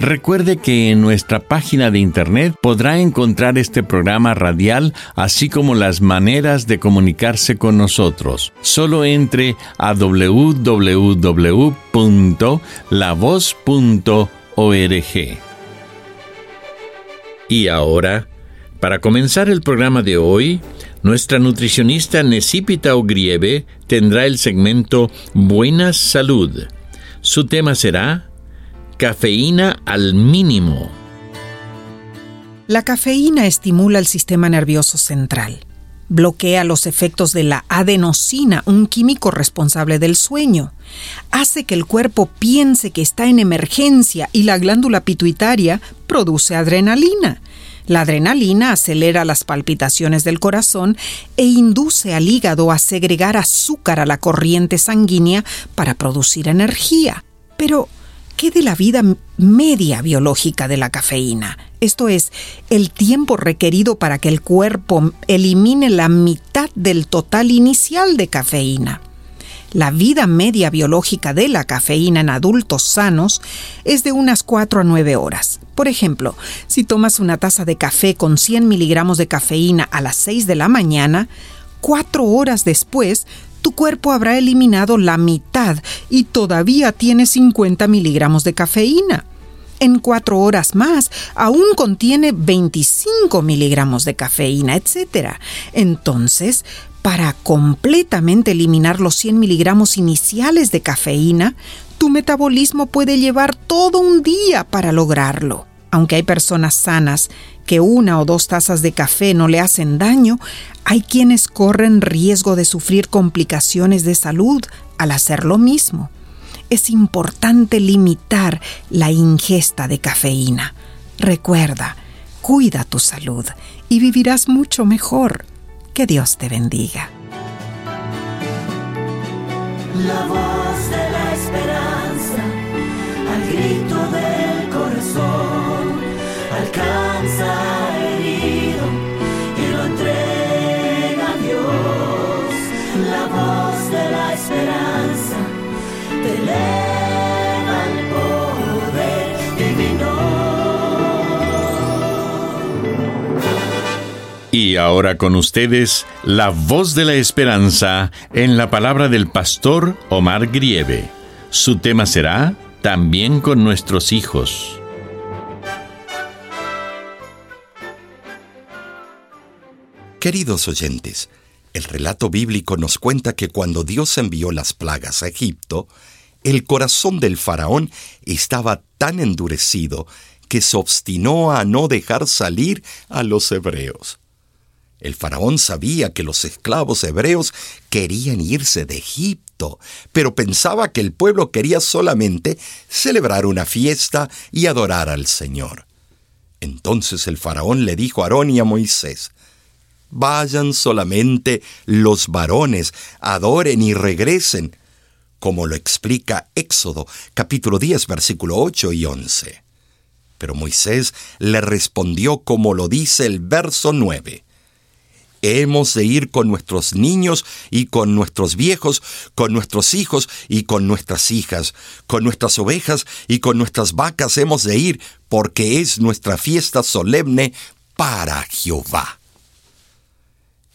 Recuerde que en nuestra página de internet podrá encontrar este programa radial, así como las maneras de comunicarse con nosotros. Solo entre a www.lavoz.org. Y ahora, para comenzar el programa de hoy, nuestra nutricionista Necipita Ogrieve tendrá el segmento Buena Salud. Su tema será Cafeína al mínimo. La cafeína estimula el sistema nervioso central. Bloquea los efectos de la adenosina, un químico responsable del sueño. Hace que el cuerpo piense que está en emergencia y la glándula pituitaria produce adrenalina. La adrenalina acelera las palpitaciones del corazón e induce al hígado a segregar azúcar a la corriente sanguínea para producir energía. Pero, ¿Qué de la vida media biológica de la cafeína? Esto es, el tiempo requerido para que el cuerpo elimine la mitad del total inicial de cafeína. La vida media biológica de la cafeína en adultos sanos es de unas 4 a 9 horas. Por ejemplo, si tomas una taza de café con 100 miligramos de cafeína a las 6 de la mañana, cuatro horas después tu cuerpo habrá eliminado la mitad y todavía tiene 50 miligramos de cafeína. En cuatro horas más, aún contiene 25 miligramos de cafeína, etc. Entonces, para completamente eliminar los 100 miligramos iniciales de cafeína, tu metabolismo puede llevar todo un día para lograrlo. Aunque hay personas sanas que una o dos tazas de café no le hacen daño, hay quienes corren riesgo de sufrir complicaciones de salud al hacer lo mismo. Es importante limitar la ingesta de cafeína. Recuerda, cuida tu salud y vivirás mucho mejor. Que Dios te bendiga. La voz de la esperanza, al grito del corazón, herido y lo Dios. La voz de la esperanza. Y ahora con ustedes, la voz de la esperanza en la palabra del pastor Omar Grieve. Su tema será También con nuestros hijos. Queridos oyentes, el relato bíblico nos cuenta que cuando Dios envió las plagas a Egipto, el corazón del faraón estaba tan endurecido que se obstinó a no dejar salir a los hebreos. El faraón sabía que los esclavos hebreos querían irse de Egipto, pero pensaba que el pueblo quería solamente celebrar una fiesta y adorar al Señor. Entonces el faraón le dijo a Aarón y a Moisés, Vayan solamente los varones, adoren y regresen, como lo explica Éxodo capítulo 10 versículo 8 y 11. Pero Moisés le respondió como lo dice el verso 9. Hemos de ir con nuestros niños y con nuestros viejos, con nuestros hijos y con nuestras hijas, con nuestras ovejas y con nuestras vacas hemos de ir, porque es nuestra fiesta solemne para Jehová.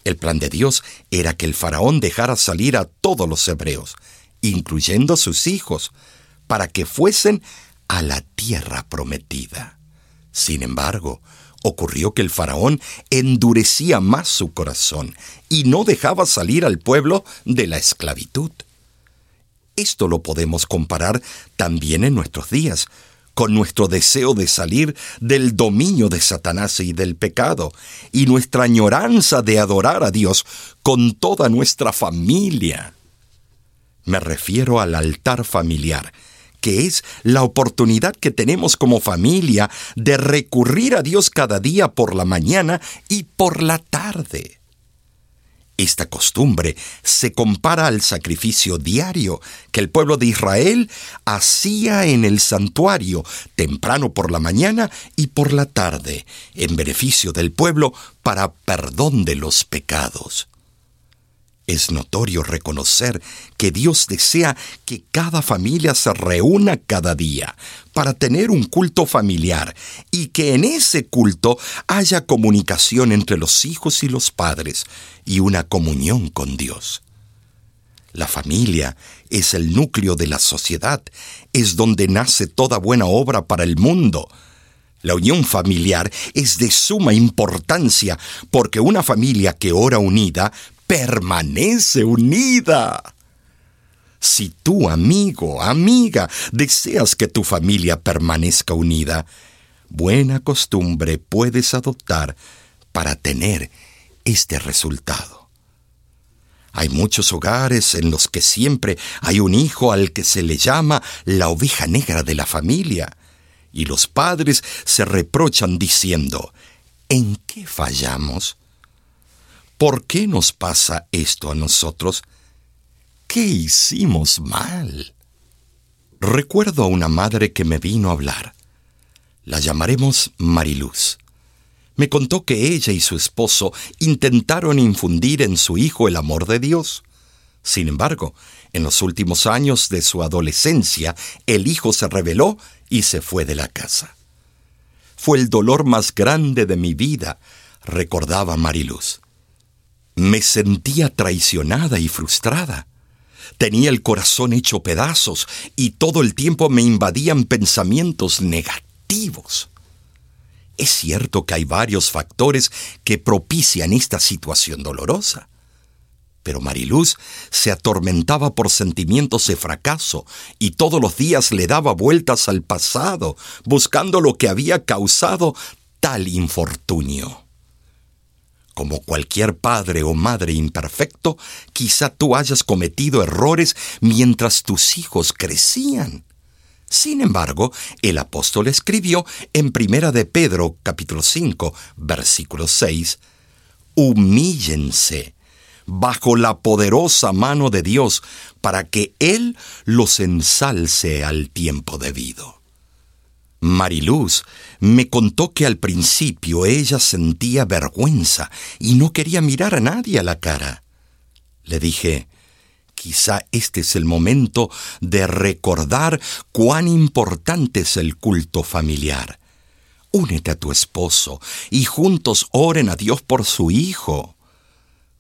El plan de Dios era que el faraón dejara salir a todos los hebreos, incluyendo a sus hijos, para que fuesen a la tierra prometida. Sin embargo, ocurrió que el faraón endurecía más su corazón y no dejaba salir al pueblo de la esclavitud. Esto lo podemos comparar también en nuestros días, con nuestro deseo de salir del dominio de Satanás y del pecado, y nuestra añoranza de adorar a Dios con toda nuestra familia. Me refiero al altar familiar, que es la oportunidad que tenemos como familia de recurrir a Dios cada día por la mañana y por la tarde. Esta costumbre se compara al sacrificio diario que el pueblo de Israel hacía en el santuario temprano por la mañana y por la tarde, en beneficio del pueblo para perdón de los pecados. Es notorio reconocer que Dios desea que cada familia se reúna cada día para tener un culto familiar y que en ese culto haya comunicación entre los hijos y los padres y una comunión con Dios. La familia es el núcleo de la sociedad, es donde nace toda buena obra para el mundo. La unión familiar es de suma importancia porque una familia que ora unida permanece unida. Si tú, amigo, amiga, deseas que tu familia permanezca unida, buena costumbre puedes adoptar para tener este resultado. Hay muchos hogares en los que siempre hay un hijo al que se le llama la oveja negra de la familia, y los padres se reprochan diciendo, ¿en qué fallamos? ¿Por qué nos pasa esto a nosotros? ¿Qué hicimos mal? Recuerdo a una madre que me vino a hablar. La llamaremos Mariluz. Me contó que ella y su esposo intentaron infundir en su hijo el amor de Dios. Sin embargo, en los últimos años de su adolescencia, el hijo se rebeló y se fue de la casa. Fue el dolor más grande de mi vida, recordaba Mariluz. Me sentía traicionada y frustrada. Tenía el corazón hecho pedazos y todo el tiempo me invadían pensamientos negativos. Es cierto que hay varios factores que propician esta situación dolorosa. Pero Mariluz se atormentaba por sentimientos de fracaso y todos los días le daba vueltas al pasado, buscando lo que había causado tal infortunio. Como cualquier padre o madre imperfecto, quizá tú hayas cometido errores mientras tus hijos crecían. Sin embargo, el apóstol escribió en Primera de Pedro, capítulo 5, versículo 6, Humíllense bajo la poderosa mano de Dios para que Él los ensalce al tiempo debido. Mariluz me contó que al principio ella sentía vergüenza y no quería mirar a nadie a la cara. Le dije, quizá este es el momento de recordar cuán importante es el culto familiar. Únete a tu esposo y juntos oren a Dios por su hijo.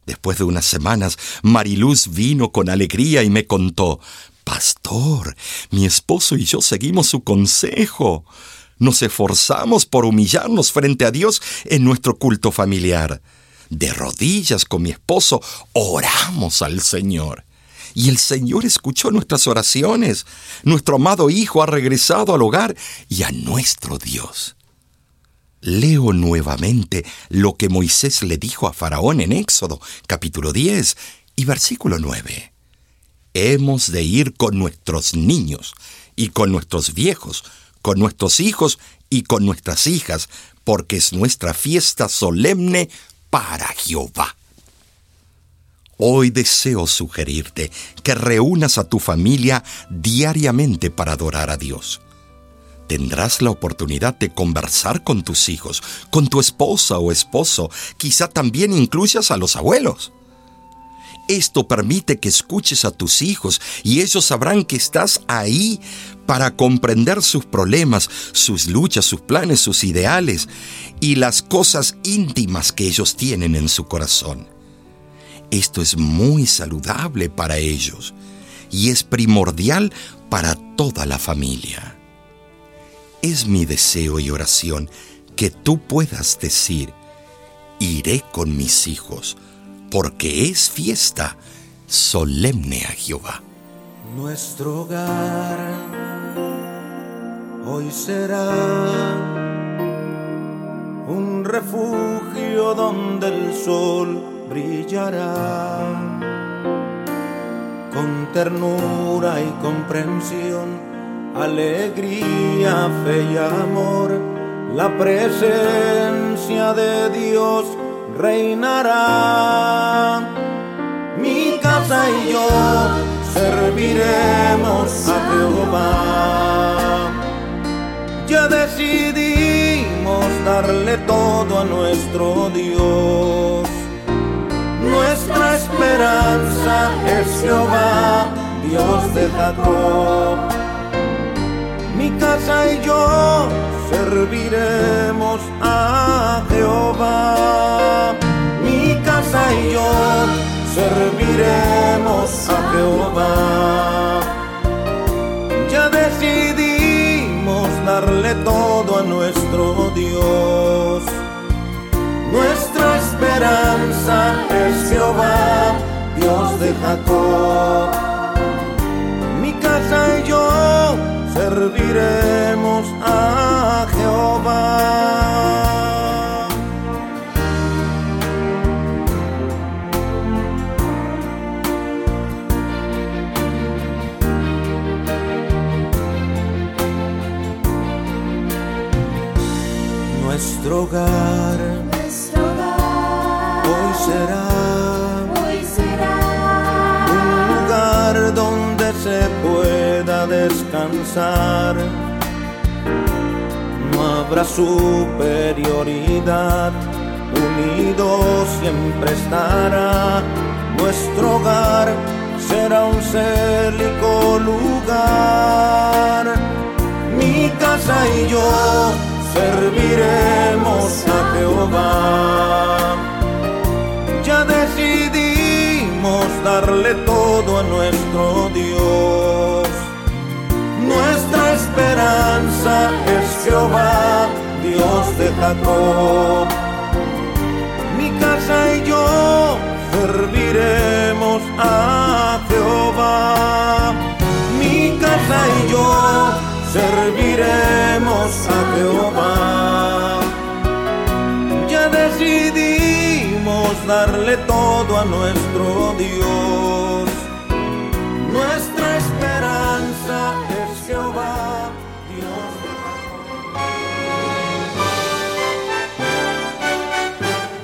Después de unas semanas, Mariluz vino con alegría y me contó, Pastor, mi esposo y yo seguimos su consejo. Nos esforzamos por humillarnos frente a Dios en nuestro culto familiar. De rodillas con mi esposo oramos al Señor. Y el Señor escuchó nuestras oraciones. Nuestro amado Hijo ha regresado al hogar y a nuestro Dios. Leo nuevamente lo que Moisés le dijo a Faraón en Éxodo, capítulo 10 y versículo 9 hemos de ir con nuestros niños y con nuestros viejos, con nuestros hijos y con nuestras hijas, porque es nuestra fiesta solemne para Jehová. Hoy deseo sugerirte que reúnas a tu familia diariamente para adorar a Dios. Tendrás la oportunidad de conversar con tus hijos, con tu esposa o esposo, quizá también incluyas a los abuelos. Esto permite que escuches a tus hijos y ellos sabrán que estás ahí para comprender sus problemas, sus luchas, sus planes, sus ideales y las cosas íntimas que ellos tienen en su corazón. Esto es muy saludable para ellos y es primordial para toda la familia. Es mi deseo y oración que tú puedas decir, iré con mis hijos, porque es fiesta solemne a Jehová. Nuestro hogar hoy será un refugio donde el sol brillará. Con ternura y comprensión, alegría, fe y amor, la presencia de Dios reinará. Mi casa y yo serviremos a Jehová. Ya decidimos darle todo a nuestro Dios. Nuestra esperanza es Jehová, Dios de Jacob. Mi casa y yo serviremos a Jehová. Mi casa y yo serviremos a Jehová. Ya decidimos darle todo a nuestro Dios. Nuestra esperanza es Jehová, Dios de Jacob. Nuestro hogar, Nuestro hogar hoy será No habrá superioridad, unido siempre estará. Nuestro hogar será un célico lugar. Mi casa y yo serviremos a Jehová. Ya decidimos darle todo es Jehová, Dios de Jacob. Mi casa y yo serviremos a Jehová. Mi casa y yo serviremos a Jehová. Ya decidimos darle todo a nuestro Dios.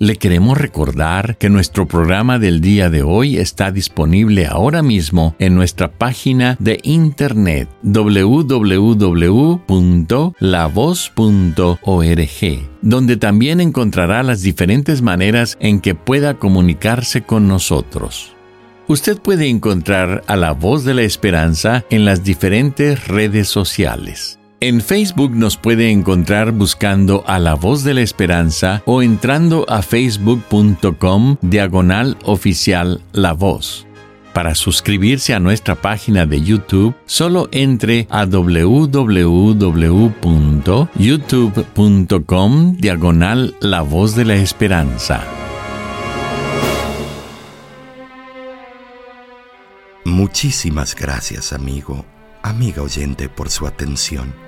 Le queremos recordar que nuestro programa del día de hoy está disponible ahora mismo en nuestra página de internet www.lavoz.org, donde también encontrará las diferentes maneras en que pueda comunicarse con nosotros. Usted puede encontrar a la voz de la esperanza en las diferentes redes sociales. En Facebook nos puede encontrar buscando a la voz de la esperanza o entrando a facebook.com diagonal oficial la voz. Para suscribirse a nuestra página de YouTube, solo entre a www.youtube.com diagonal la voz de la esperanza. Muchísimas gracias, amigo, amiga oyente, por su atención.